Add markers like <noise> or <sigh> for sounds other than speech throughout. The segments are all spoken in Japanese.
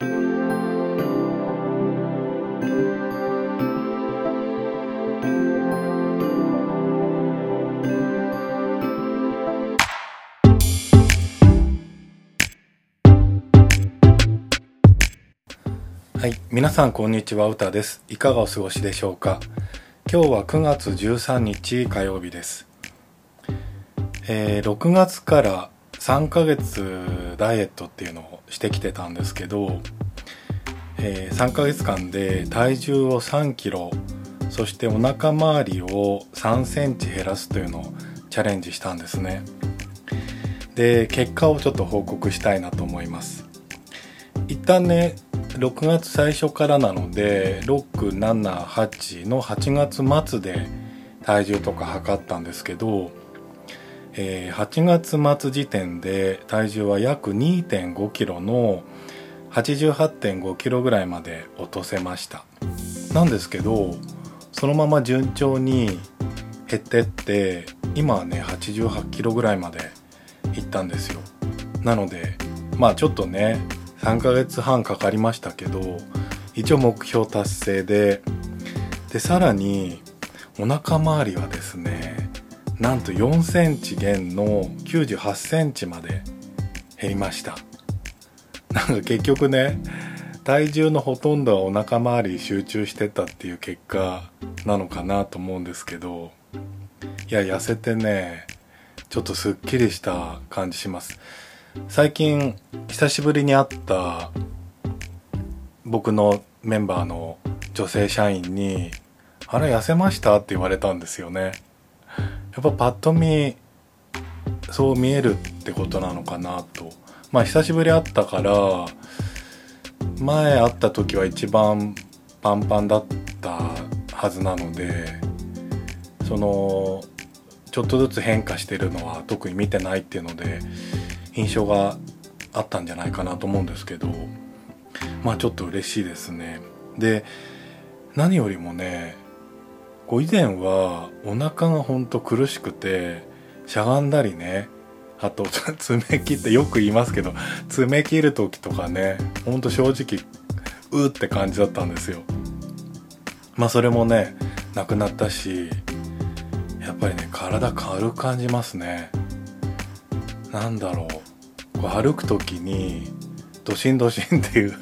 はい皆さんこんにちは歌です。いかがお過ごしでしょうか？今日は9月13日火曜日です。えー、6月から3ヶ月ダイエットっていうのをしてきてたんですけど、えー、3ヶ月間で体重を3キロそしてお腹周りを3センチ減らすというのをチャレンジしたんですね。で結果をちょっと報告したいなと思います。一旦ね6月最初からなので678の8月末で体重とか測ったんですけどえ、8月末時点で体重は約2 5キロの88.5キロぐらいまで落とせました。なんですけどそのまま順調に減ってって今はね88キロぐらいまでいったんですよ。なのでまあちょっとね3ヶ月半かかりましたけど一応目標達成ででさらにお腹周りはですねなんと4センチ減の98センチまで減りました。なんか結局ね体重のほとんどはお腹周り集中してたっていう結果なのかなと思うんですけどいや痩せてねちょっとすっきりした感じします。最近久しぶりに会った僕のメンバーの女性社員に「あれ痩せました?」って言われたんですよね。やっぱパッと見そう見えるってことなのかなと。まあ久しぶり会ったから前会った時は一番パンパンだったはずなのでそのちょっとずつ変化してるのは特に見てないっていうので印象があったんじゃないかなと思うんですけどまあちょっと嬉しいですね。で何よりもねこう以前はお腹がほんと苦しくてしゃがんだりねあと爪切ってよく言いますけど爪切る時とかねほんと正直うって感じだったんですよ。まあそれもねなくなったしやっぱりね体軽く感じますね。なんだろう。こう歩く時にドシンドシンっていう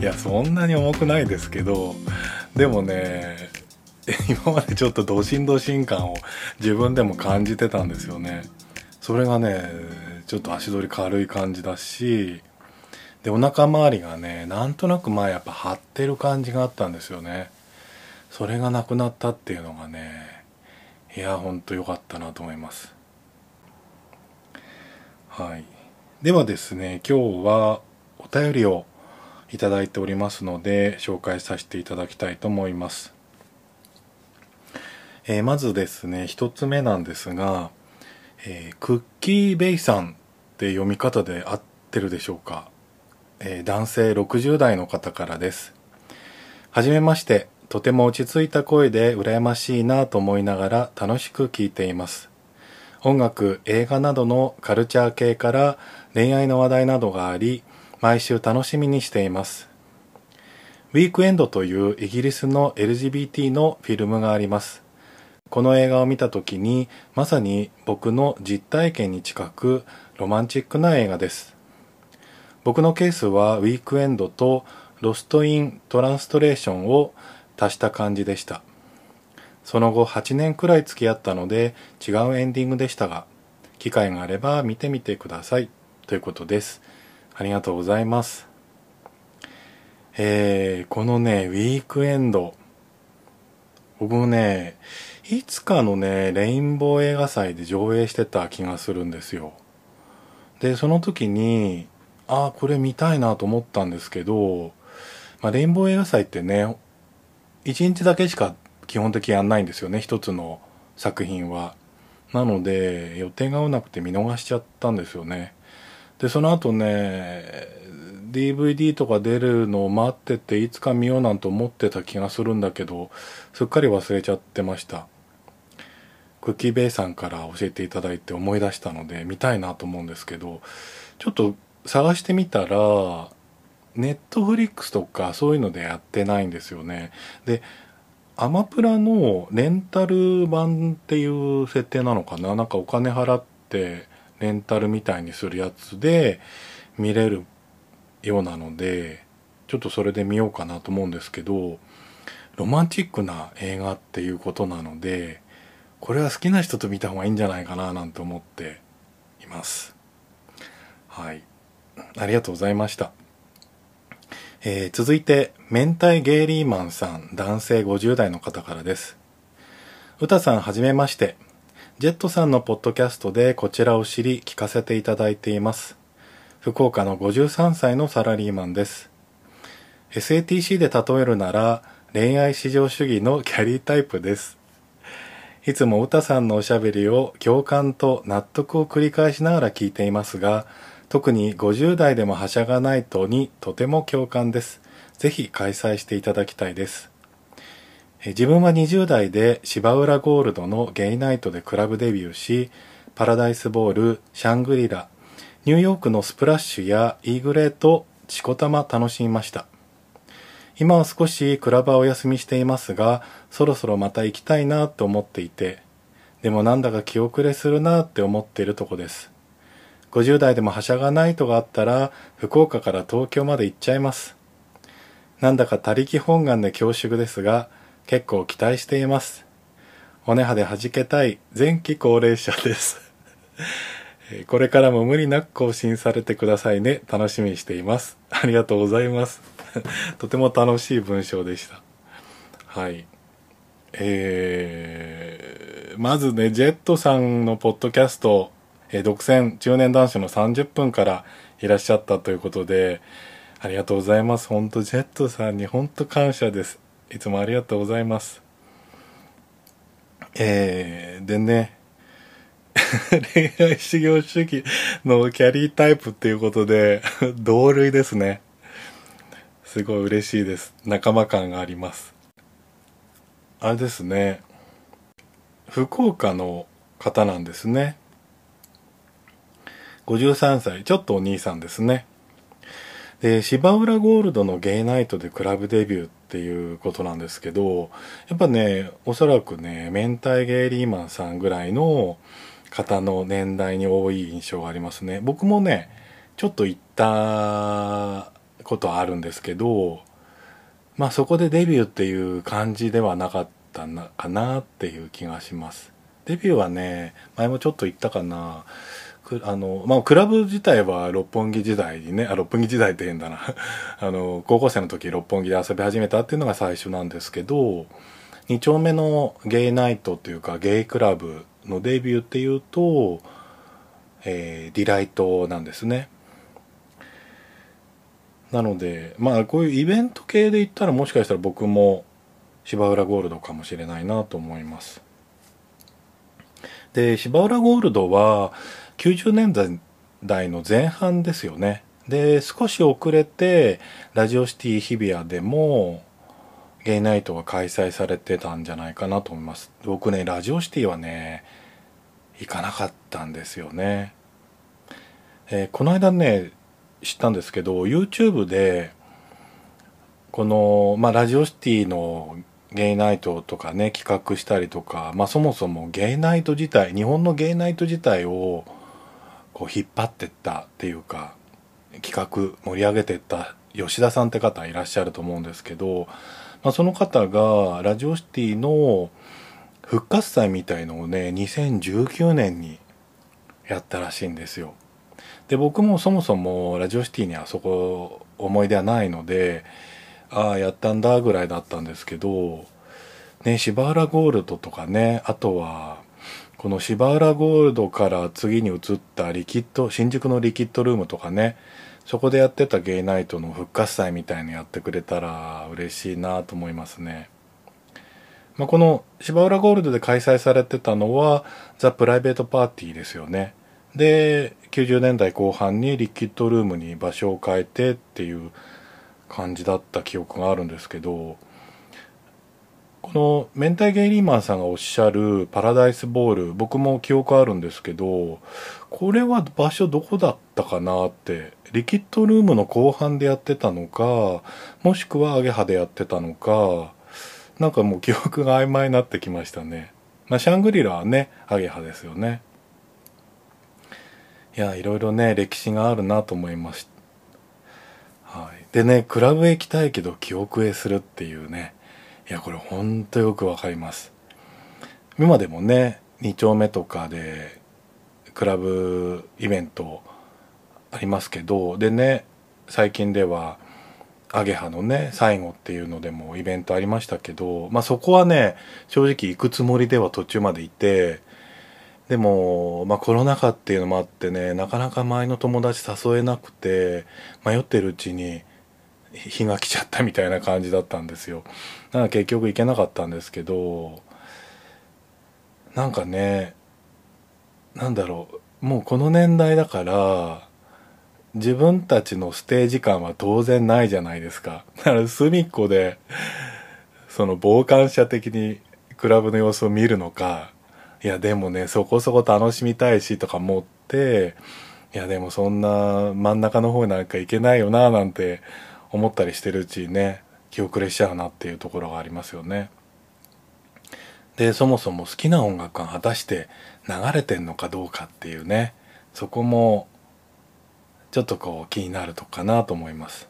いやそんなに重くないですけどでもね <laughs> 今までちょっとドシンドシン感を自分でも感じてたんですよね。それがねちょっと足取り軽い感じだしでお腹周りがねなんとなくまあやっぱ張ってる感じがあったんですよね。それがなくなったっていうのがねいやほんと良かったなと思います。はい。ではですね今日はお便りをいただいておりますので紹介させていただきたいと思います。えー、まずですね一つ目なんですが、えー、クッキーベイさんって読み方で合ってるでしょうか、えー、男性60代の方からです。はじめましてとても落ち着いた声で羨ましいなと思いながら楽しく聴いています。音楽映画などのカルチャー系から恋愛の話題などがあり毎週楽しみにしています。ウィークエンドというイギリスの LGBT のフィルムがあります。この映画を見た時にまさに僕の実体験に近くロマンチックな映画です。僕のケースはウィークエンドとロスト・イン・トランストレーションを足した感じでした。その後8年くらい付き合ったので違うエンディングでしたが機会があれば見てみてください。ということです。ありがとうございます。えー、このねウィークエンド。僕もねいつかのねレインボー映画祭で上映してた気がするんですよ。でその時にああこれ見たいなと思ったんですけど、まあ、レインボー映画祭ってね1日だけしか基本的やんないんですよね一つの作品は。なので予定が合わなくて見逃しちゃったんですよね。でその後ね DVD とか出るのを待ってていつか見ようなんて思ってた気がするんだけどすっかり忘れちゃってました。クッキーベイさんから教えていただいて思い出したので見たいなと思うんですけどちょっと探してみたらネットフリックスとかそういうのでやってないんですよね。でアマプラのレンタル版っていう設定なのかな？なんかお金払ってレンタルみたいにするやつで見れるようなのでちょっとそれで見ようかなと思うんですけどロマンチックな映画っていうことなのでこれは好きな人と見た方がいいんじゃないかななんて思っています。はい。ありがとうございました。えー、続いて明太ゲイリーマンさん男性50代の方からです。歌さんはじめまして。ジェットさんのポッドキャストでこちらを知り聞かせていただいています。福岡の53歳のサラリーマンです。SATC で例えるなら恋愛至上主義のキャリータイプです。いつも歌さんのおしゃべりを共感と納得を繰り返しながら聞いていますが特に50代でもはしゃがないとにとても共感です。ぜひ開催していただきたいです。自分は20代で芝浦ゴールドのゲイナイトでクラブデビューし、パラダイスボール、シャングリラ、ニューヨークのスプラッシュやイーグレーとしこたま楽しみました。今は少しクラブはお休みしていますが、そろそろまた行きたいなって思っていて、でもなんだか気遅れするなって思っているとこです。50代でもはしゃがないとがあったら福岡から東京まで行っちゃいます。なんだか他力本願で恐縮ですが結構期待しています。骨派で弾けたい前期高齢者です。<laughs> これからも無理なく更新されてくださいね。楽しみにしています。ありがとうございます。<laughs> とても楽しい文章でした。はい。えー、まずねジェットさんのポッドキャストえー、独占中年男子の30分からいらっしゃったということで、ありがとうございます。ほんと、ジェットさんにほんと感謝です。いつもありがとうございます。えー、でね、恋愛修行主義のキャリータイプっていうことで、<laughs> 同類ですね。すごい嬉しいです。仲間感があります。あれですね。福岡の方なんですね。53歳、ちょっとお兄さんですね。で、芝浦ゴールドのゲイナイトでクラブデビューっていうことなんですけど、やっぱね、おそらくね、明太ゲイリーマンさんぐらいの方の年代に多い印象がありますね。僕もね、ちょっと行ったことあるんですけど、まあそこでデビューっていう感じではなかったなかなっていう気がします。デビューはね、前もちょっと言ったかな。あの、まあ、クラブ自体は六本木時代にね、あ、六本木時代って変だな。<laughs> あの、高校生の時六本木で遊び始めたっていうのが最初なんですけど、2丁目のゲイナイトっていうかゲイクラブのデビューっていうと、えー、ディライトなんですね。なので、まあこういうイベント系で言ったらもしかしたら僕も芝浦ゴールドかもしれないなと思います。で、芝浦ゴールドは、90年代の前半ですよね。で、少し遅れて、ラジオシティ日比谷でも、ゲイナイトが開催されてたんじゃないかなと思います。僕ね、ラジオシティはね、行かなかったんですよね。えー、この間ね、知ったんですけど、YouTube で、この、まあ、ラジオシティのゲイナイトとかね、企画したりとか、まあ、そもそもゲイナイト自体、日本のゲイナイト自体を、こう引っ張ってったっていうか企画盛り上げてった吉田さんって方いらっしゃると思うんですけど、まあ、その方がラジオシティの復活祭みたいのをね2019年にやったらしいんですよ。で僕もそもそもラジオシティにあそこ思い出はないのでああやったんだぐらいだったんですけどね芝原ゴールドとかねあとはこの芝浦ゴールドから次に移ったリキッド、新宿のリキッドルームとかね、そこでやってたゲイナイトの復活祭みたいにやってくれたら嬉しいなと思いますね。まあ、この芝浦ゴールドで開催されてたのはザ・プライベートパーティーですよね。で、90年代後半にリキッドルームに場所を変えてっていう感じだった記憶があるんですけど、この明太ゲイリーマンさんがおっしゃるパラダイスボール僕も記憶あるんですけどこれは場所どこだったかなってリキッドルームの後半でやってたのかもしくはアゲハでやってたのかなんかもう記憶が曖昧になってきましたね。まあシャングリラはねアゲハですよね。やいろいろね歴史があるなと思いました。はい。でねクラブへ行きたいけど記憶へするっていうね。いやこれほんとよくわかります。今でもね2丁目とかでクラブイベントありますけどでね最近ではアゲハのね最後っていうのでもイベントありましたけどまあそこはね正直行くつもりでは途中までいてでも、まあ、コロナ禍っていうのもあってねなかなか前の友達誘えなくて迷ってるうちに日が来ちゃったみたいな感じだったんですよ。だから結局行けなかったんですけどなんかねなんだろうもうこの年代だから自分たちのステージ感は当然ないじゃないですか。だから隅っこでその傍観者的にクラブの様子を見るのかいやでもねそこそこ楽しみたいしとか思っていやでもそんな真ん中の方なんか行けないよななんて思ったりしてるうちにね気遅れしちゃうなっていうところがありますよね。でそもそも好きな音楽が果たして流れてんのかどうかっていうねそこもちょっとこう気になるとかなと思います。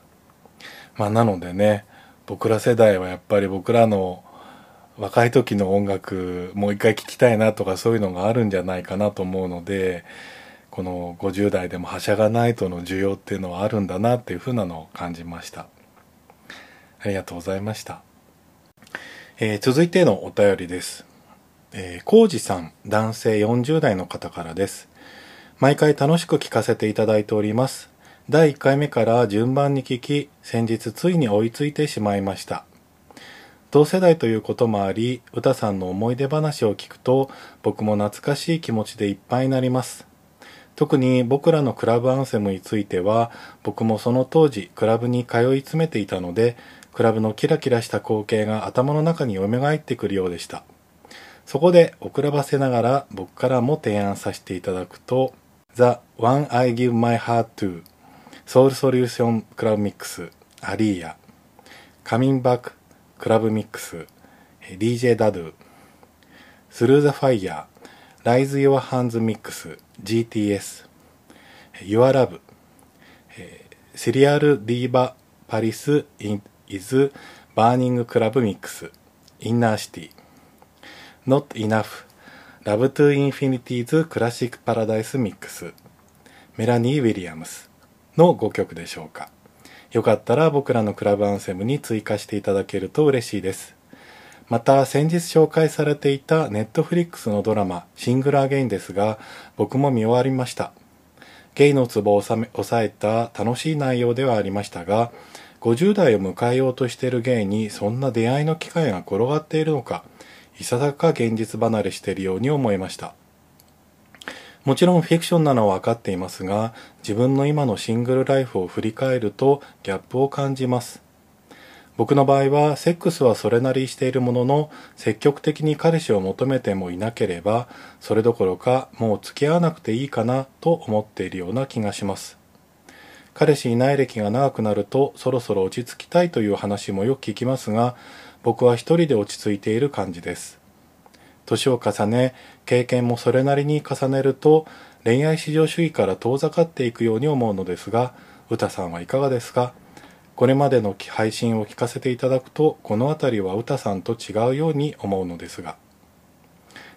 まあなのでね僕ら世代はやっぱり僕らの若い時の音楽もう一回聴きたいなとかそういうのがあるんじゃないかなと思うのでこの50代でもはしゃがないとの需要っていうのはあるんだなっていうふうなのを感じました。ありがとうございました、えー、続いてのお便りです。えー、コウジさん男性40代の方からです。毎回楽しく聞かせていただいております。第1回目から順番に聞き先日ついに追いついてしまいました。同世代ということもあり歌さんの思い出話を聞くと僕も懐かしい気持ちでいっぱいになります。特に僕らのクラブアンセムについては僕もその当時クラブに通い詰めていたのでクラブのキラキラした光景が頭の中に蘇ってくるようでした。そこで遅らばせながら僕からも提案させていただくと The One I Give My Heart to Soul Solution Club Mix アリーヤ Coming Back Club Mix、DJ Dado、Through the Fire、Raise Your Hands Mix、GTS、Your Love、Serial Diva Paris in Is Burning Club Mix、Inner City、Not Enough、Love to Infinity's Classic Paradise Mix、メラニー・ウィリアムスの5曲でしょうか。よかったら僕らのクラブアンセムに追加していただけると嬉しいです。また先日紹介されていたネットフリックスのドラマシングルアゲインですが僕も見終わりました。ゲイのツボを抑えた楽しい内容ではありましたが50代を迎えようとしているゲイにそんな出会いの機会が転がっているのかいささか現実離れしているように思いました。もちろんフィクションなのは分かっていますが自分の今のシングルライフを振り返るとギャップを感じます。僕の場合はセックスはそれなりしているものの積極的に彼氏を求めてもいなければそれどころかもう付き合わなくていいかなと思っているような気がします。彼氏いない歴が長くなるとそろそろ落ち着きたいという話もよく聞きますが僕は一人で落ち着いている感じです。年を重ね経験もそれなりに重ねると恋愛至上主義から遠ざかっていくように思うのですが歌さんはいかがですか？これまでの配信を聞かせていただくとこの辺りは歌さんと違うように思うのですが。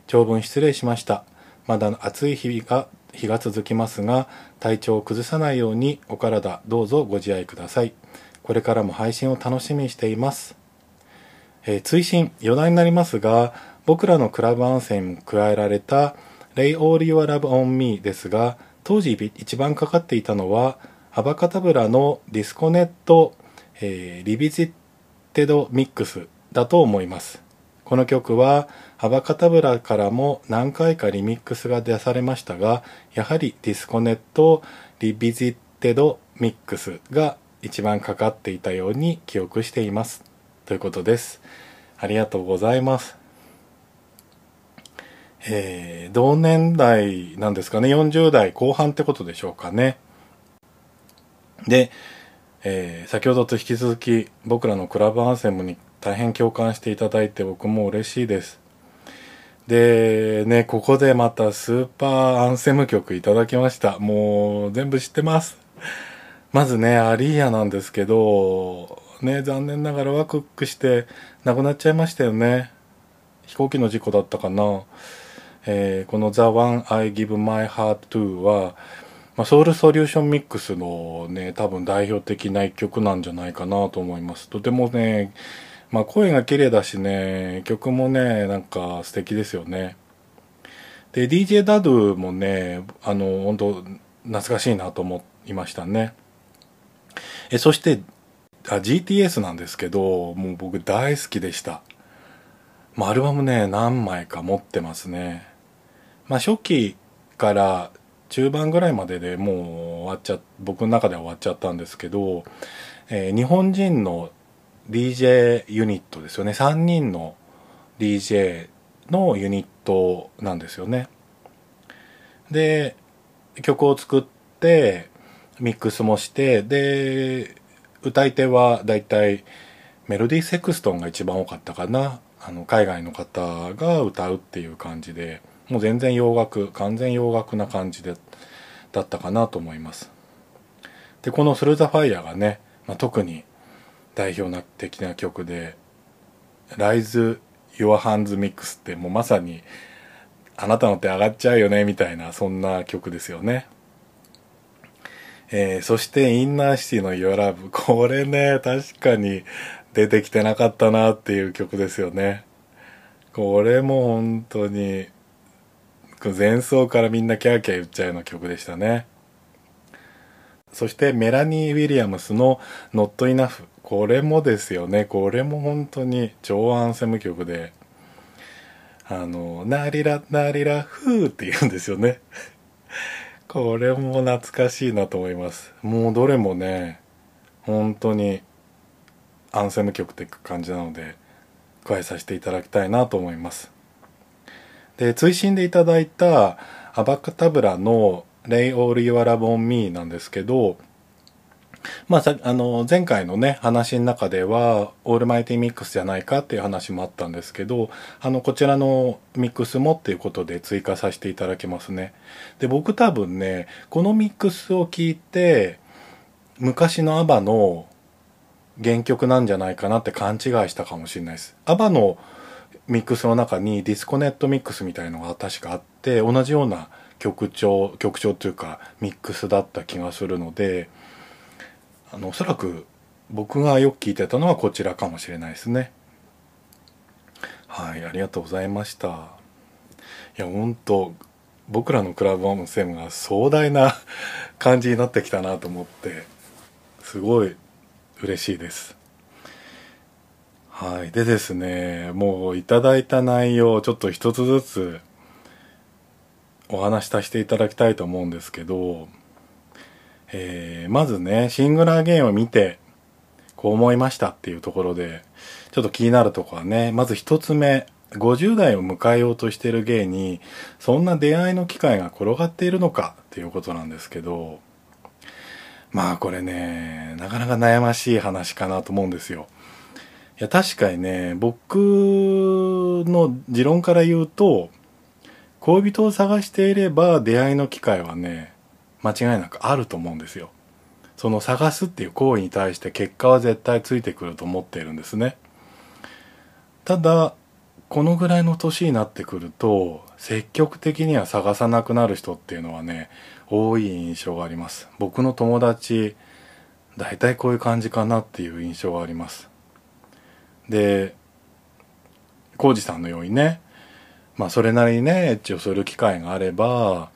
長文失礼しました。まだ暑い日々が日が続きますが体調を崩さないようにお体どうぞご自愛ください。これからも配信を楽しみにしています、えー、追伸余談になりますが僕らのクラブアンセムに加えられた Lay All Your Love on Me ですが当時一番かかっていたのは Abbacadabra の Disconet、えー、 Revisited Mix だと思います。この曲は Abbacadabra からも何回かリミックスが出されましたが、やはり Disconet Revisited Mix が一番かかっていたように記憶しています。ということです。ありがとうございます。えー、同年代なんですかね、40代後半ってことでしょうかね。で、えー、先ほどと引き続き僕らのクラブアンセムに大変共感していただいて僕も嬉しいです。で、ね、ここでまたスーパーアンセム曲いただきました。もう全部知ってます。まずね、アリーヤなんですけど、ね、残念ながらワクワクして亡くなっちゃいましたよね。飛行機の事故だったかな。えー、この The One I Give My Heart To は、まあ、ソウルソリューションミックスのね、多分代表的な一曲なんじゃないかなと思います。とてもね、まあ声が綺麗だしね、曲もね、なんか素敵ですよね。で、DJ ダドゥもね、あの、本当懐かしいなと思いましたね。え、そして、あ、GTS なんですけど、もう僕大好きでした。まあ、アルバムね、何枚か持ってますね。まあ、初期から中盤ぐらいまででもう終わっちゃ僕の中では終わっちゃったんですけど、えー、日本人の DJ ユニットですよね。3人の DJ のユニットなんですよね。で曲を作ってミックスもしてで歌い手はだいたいメロディーセクストンが一番多かったかな。あの海外の方が歌うっていう感じで。もう全然洋楽完全洋楽な感じでだったかなと思います。でこの「スルーザファイヤーがね、まあ、特に代表的な曲で「Rise Your Hands Mix」ってもうまさにあなたの手上がっちゃうよねみたいなそんな曲ですよね。えー、そしてインナーシティの Your Love これね確かに出てきてなかったなっていう曲ですよね。これも本当に前奏からみんなキャーキャー言っちゃうような曲でしたね。そしてメラニー・ウィリアムスの「Not Enough」これもですよね。これも本当に超アンセム曲であの「ナリラナリラフー」って言うんですよね。これも懐かしいなと思います。もうどれもね本当にアンセム曲って感じなので加えさせていただきたいなと思います。で、追伸でいただいたアバカタブラのレイオール・ユア・ラボン・ミーなんですけど、まあさ、あの、前回のね、話の中では、オールマイティミックスじゃないかっていう話もあったんですけど、あの、こちらのミックスもっていうことで追加させていただきますね。で、僕多分ね、このミックスを聞いて、昔のアバの原曲なんじゃないかなって勘違いしたかもしれないです。アバのミックスの中に Disconet ミックスみたいのが確かあって同じような曲調曲調というかミックスだった気がするのであのおそらく僕がよく聞いてたのはこちらかもしれないですね。はいありがとうございました。いや本当僕らのクラブオムセムが壮大な感じになってきたなと思ってすごい嬉しいです。はい。でですね、もういただいた内容をちょっと一つずつお話しさせていただきたいと思うんですけど、えー、まずね、シングラーゲームを見て、こう思いましたっていうところで、ちょっと気になるとこはね、まず一つ目、50代を迎えようとしてる芸に、そんな出会いの機会が転がっているのかっていうことなんですけど、まあこれね、なかなか悩ましい話かなと思うんですよ。いや確かにね僕の持論から言うと恋人を探していれば出会いの機会はね間違いなくあると思うんですよ。その探すっていう行為に対して結果は絶対ついてくると思っているんですね。ただこのぐらいの年になってくると積極的には探さなくなる人っていうのはね多い印象があります。僕の友達大体こういう感じかなっていう印象があります。で浩二さんのようにねまあそれなりにねエッチをする機会があれば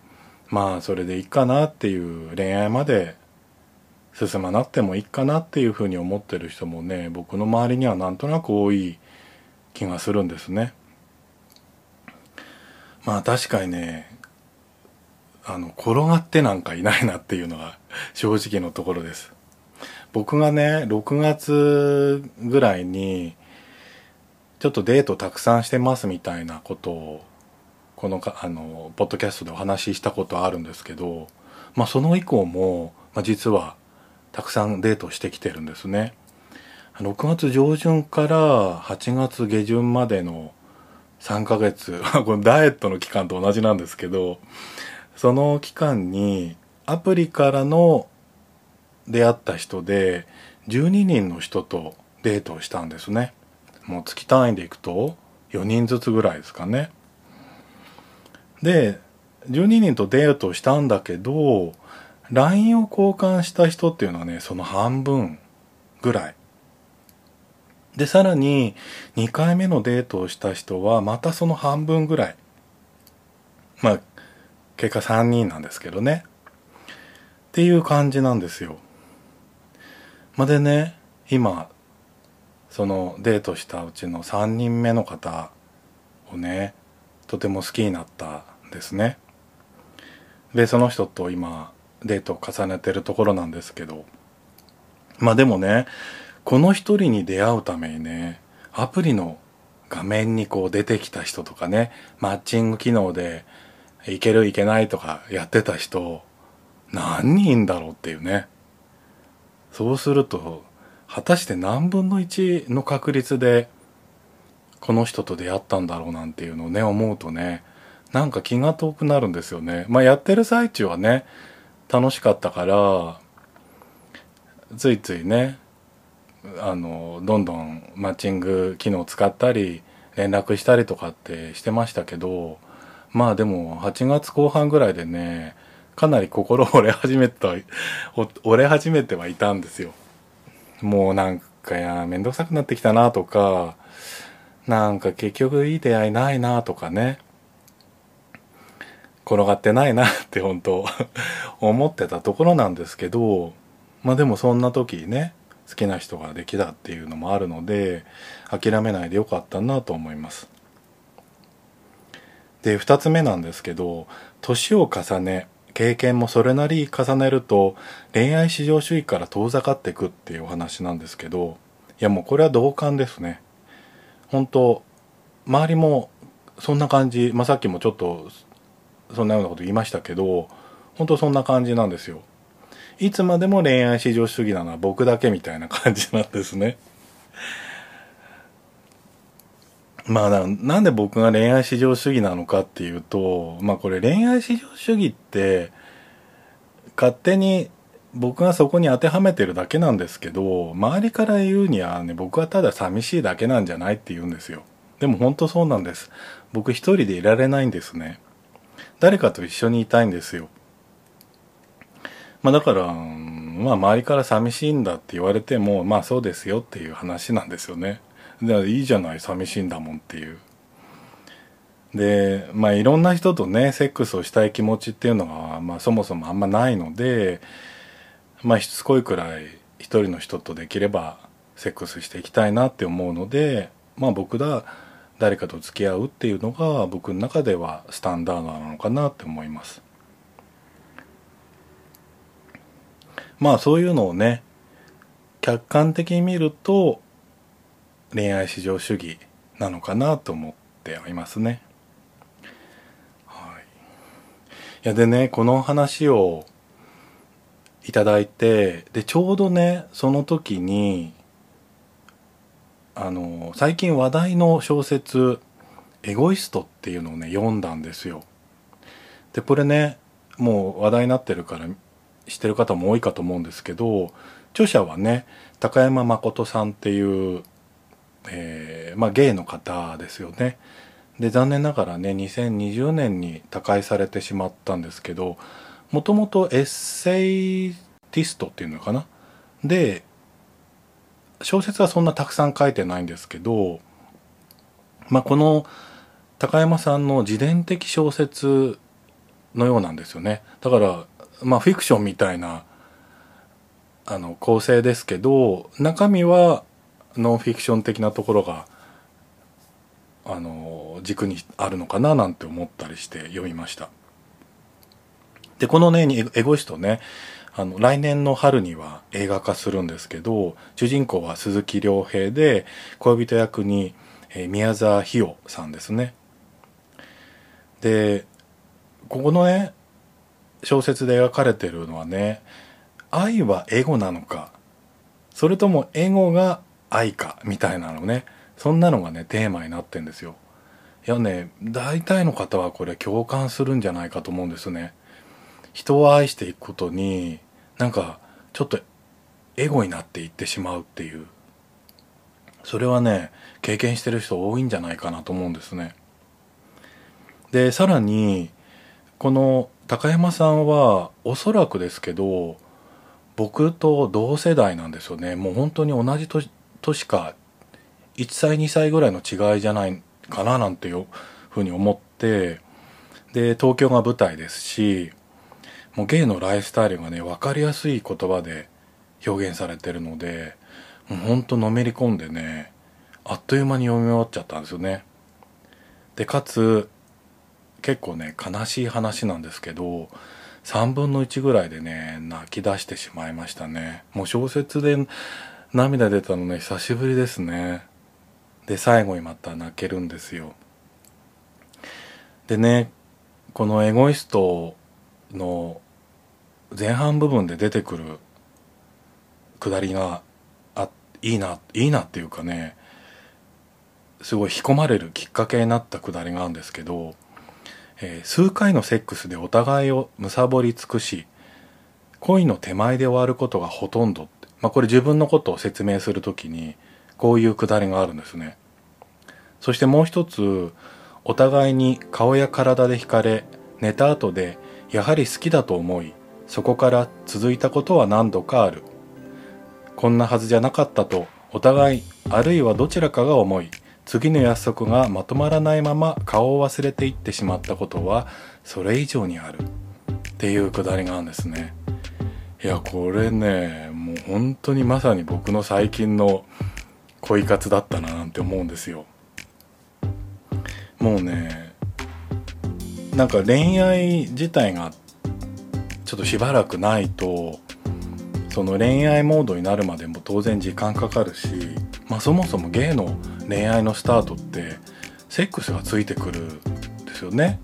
まあそれでいいかなっていう恋愛まで進まなくてもいいかなっていうふうに思ってる人もね僕の周りにはなんとなく多い気がするんですね。まあ確かにねあの転がってなんかいないなっていうのが正直のところです。僕がね6月ぐらいにちょっとデートたくさんしてますみたいなことをこのかあのポッドキャストでお話ししたことあるんですけど、まあ、その以降も、まあ、実はたくさんデートしてきてるんですね。6月上旬から8月下旬までの3ヶ月 <laughs> このダイエットの期間と同じなんですけどその期間にアプリからの出会った人で12人の人とデートをしたんですねもう月単位でいくと4人ずつぐらいですかねで12人とデートしたんだけど LINE を交換した人っていうのはねその半分ぐらいで、さらに2回目のデートをした人はまたその半分ぐらい。まあ、結果3人なんですけどね。っていう感じなんですよ。まあ、でね、今、そのデートしたうちの3人目の方をね、とても好きになったんですね。で、その人と今、デートを重ねてるところなんですけど、まあでもね、この一人に出会うためにね、アプリの画面にこう出てきた人とかね、マッチング機能でいけるいけないとかやってた人、何人いんだろうっていうね。そうすると、果たして何分の1の確率でこの人と出会ったんだろうなんていうのをね、思うとね、なんか気が遠くなるんですよね。まあやってる最中はね、楽しかったから、ついついね、あのどんどんマッチング機能使ったり連絡したりとかってしてましたけどまあでも8月後半ぐらいでねかなり心折れ始めた折れ始めてはいたんですよもうなんかやめんどくさくなってきたなとかなんか結局いい出会いないなとかね。転がってないなって本当思ってたところなんですけどまあでもそんな時ね好きな人ができたっていうのもあるので諦めないでよかったなと思います。で2つ目なんですけど年を重ね経験もそれなり重ねると恋愛至上主義から遠ざかっていくっていうお話なんですけどいやもうこれは同感ですね本当周りもそんな感じ、まあ、さっきもちょっとそんなようなこと言いましたけど本当そんな感じなんですよいつまでも恋愛至上主義なのは僕だけみたいな感じなんですね。まあなんで僕が恋愛至上主義なのかっていうとまあこれ恋愛至上主義って勝手に僕がそこに当てはめてるだけなんですけど周りから言うにはね僕はただ寂しいだけなんじゃないって言うんですよ。でも本当そうなんです。僕一人でいられないんですね。誰かと一緒にいたいんですよ。まあだから、まあ周りから寂しいんだって言われても、まあそうですよっていう話なんですよね。で、いいじゃない、寂しいんだもんっていう。で、まあいろんな人とね、セックスをしたい気持ちっていうのが、まあそもそもあんまないので、まあしつこいくらい一人の人とできればセックスしていきたいなって思うので、まあ僕だ、誰かと付き合うっていうのが僕の中ではスタンダードなのかなって思います。まあそういうのをね客観的に見ると恋愛至上主義なのかなと思っていますね。はい、いやでねこの話をいただいてでちょうどねその時にあの最近話題の小説「エゴイスト」っていうのをね読んだんですよ。でこれねもう話題になってるからしてる方も多いかと思うんですけど著者はね高山誠さんっていう、えー、まあ、ゲイの方ですよね。で残念ながらね2020年に他界されてしまったんですけどもともとエッセイティストっていうのかな？で小説はそんなたくさん書いてないんですけど、まあ、この高山さんの自伝的小説のようなんですよねだからまあフィクションみたいなあの構成ですけど中身はノンフィクション的なところがあの軸にあるのかななんて思ったりして読みました。でこのねエゴイストねあの来年の春には映画化するんですけど主人公は鈴木亮平で恋人役に、えー、宮沢ひよさんですね。でここのね小説で描かれてるのはね愛はエゴなのかそれともエゴが愛かみたいなのね。そんなのがねテーマになってんですよ。いやね大体の方はこれ共感するんじゃないかと思うんですね。人を愛していくことになんかちょっとエゴになっていってしまうっていう。それはね経験してる人多いんじゃないかなと思うんですね。でさらにこの高山さんはおそらくですけど僕と同世代なんですよね。もう本当に同じ年か1歳2歳ぐらいの違いじゃないかななんていうふうに思ってで東京が舞台ですしもうゲイのライフスタイルがね分かりやすい言葉で表現されてるのでもうほんとのめり込んでねあっという間に読み終わっちゃったんですよね。でかつ結構ね悲しい話なんですけど3分の1ぐらいでね泣き出してしまいましたね。もう小説で涙出たのね久しぶりですね。で最後にまた泣けるんですよ。でねこのエゴイストの前半部分で出てくるくだりがあいいないいなっていうかねすごい引き込まれるきっかけになったくだりがあるんですけど、えー、数回のセックスでお互いを貪り尽くし恋の手前で終わることがほとんどまあ、これ自分のことを説明する時にこういうくだりがあるんですね。そしてもう一つお互いに顔や体で惹かれ寝た後でやはり好きだと思いそこから続いたことは何度かある。こんなはずじゃなかったとお互いあるいはどちらかが思い次の約束がまとまらないまま顔を忘れていってしまったことはそれ以上にある。っていうくだりがあるんですね。いやこれね本当にまさに僕の最近の恋活だったななんて思うんですよもうねなんか恋愛自体がちょっとしばらくないとその恋愛モードになるまでも当然時間かかるし、まあ、そもそもゲイの恋愛のスタートってセックスがついてくるんですよね。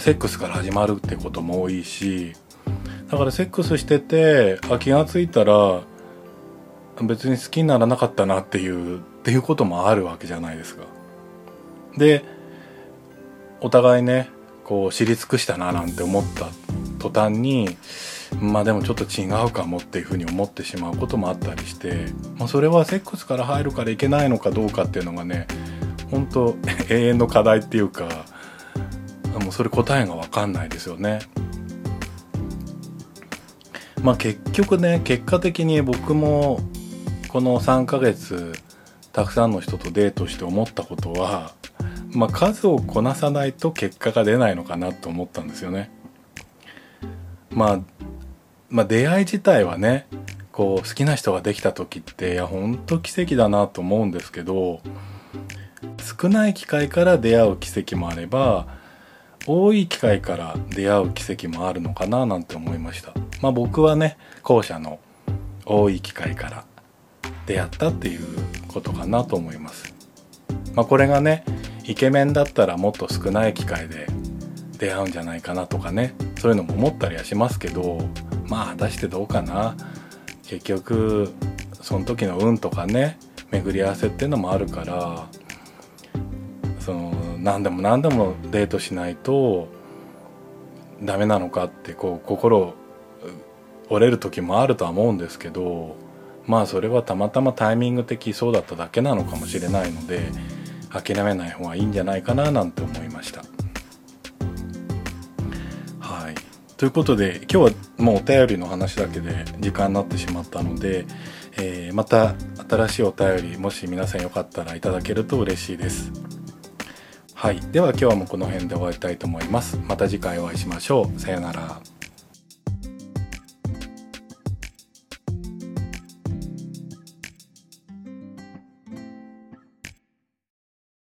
セックスから始まるってことも多いしだからセックスしててあ気が付いたら別に好きにならなかったなっていうっていうこともあるわけじゃないですか。でお互いねこう知り尽くしたななんて思った途端にまあでもちょっと違うかもっていうふうに思ってしまうこともあったりして、まあ、それはセックスから入るからいけないのかどうかっていうのがね本当 <laughs> 永遠の課題っていうかもうそれ答えが分かんないですよね。まあ結局ね結果的に僕もこの3ヶ月たくさんの人とデートして思ったことは、まあ、数をこなさないと結果が出ないのかなと思ったんですよね。まあ、まあ出会い自体はねこう好きな人ができた時っていやほんと奇跡だなと思うんですけど少ない機会から出会う奇跡もあれば多い機会から出会う奇跡もあるのかななんて思いましたまあ僕はね後者の多い機会から出会ったっていうことかなと思います。まあ、これがねイケメンだったらもっと少ない機会で出会うんじゃないかなとかねそういうのも思ったりはしますけどまあ果たしてどうかな結局その時の運とかね巡り合わせっていうのもあるからその何でも何でもデートしないとダメなのかってこう心折れる時もあるとは思うんですけどまあそれはたまたまタイミング的そうだっただけなのかもしれないので諦めない方がいいんじゃないかななんて思いました。はいということで今日はもうお便りの話だけで時間になってしまったので、えー、また新しいお便りもし皆さんよかったらいただけると嬉しいです。はい、では今日はもうこの辺で終わりたいと思います。また次回お会いしましょう。さようなら。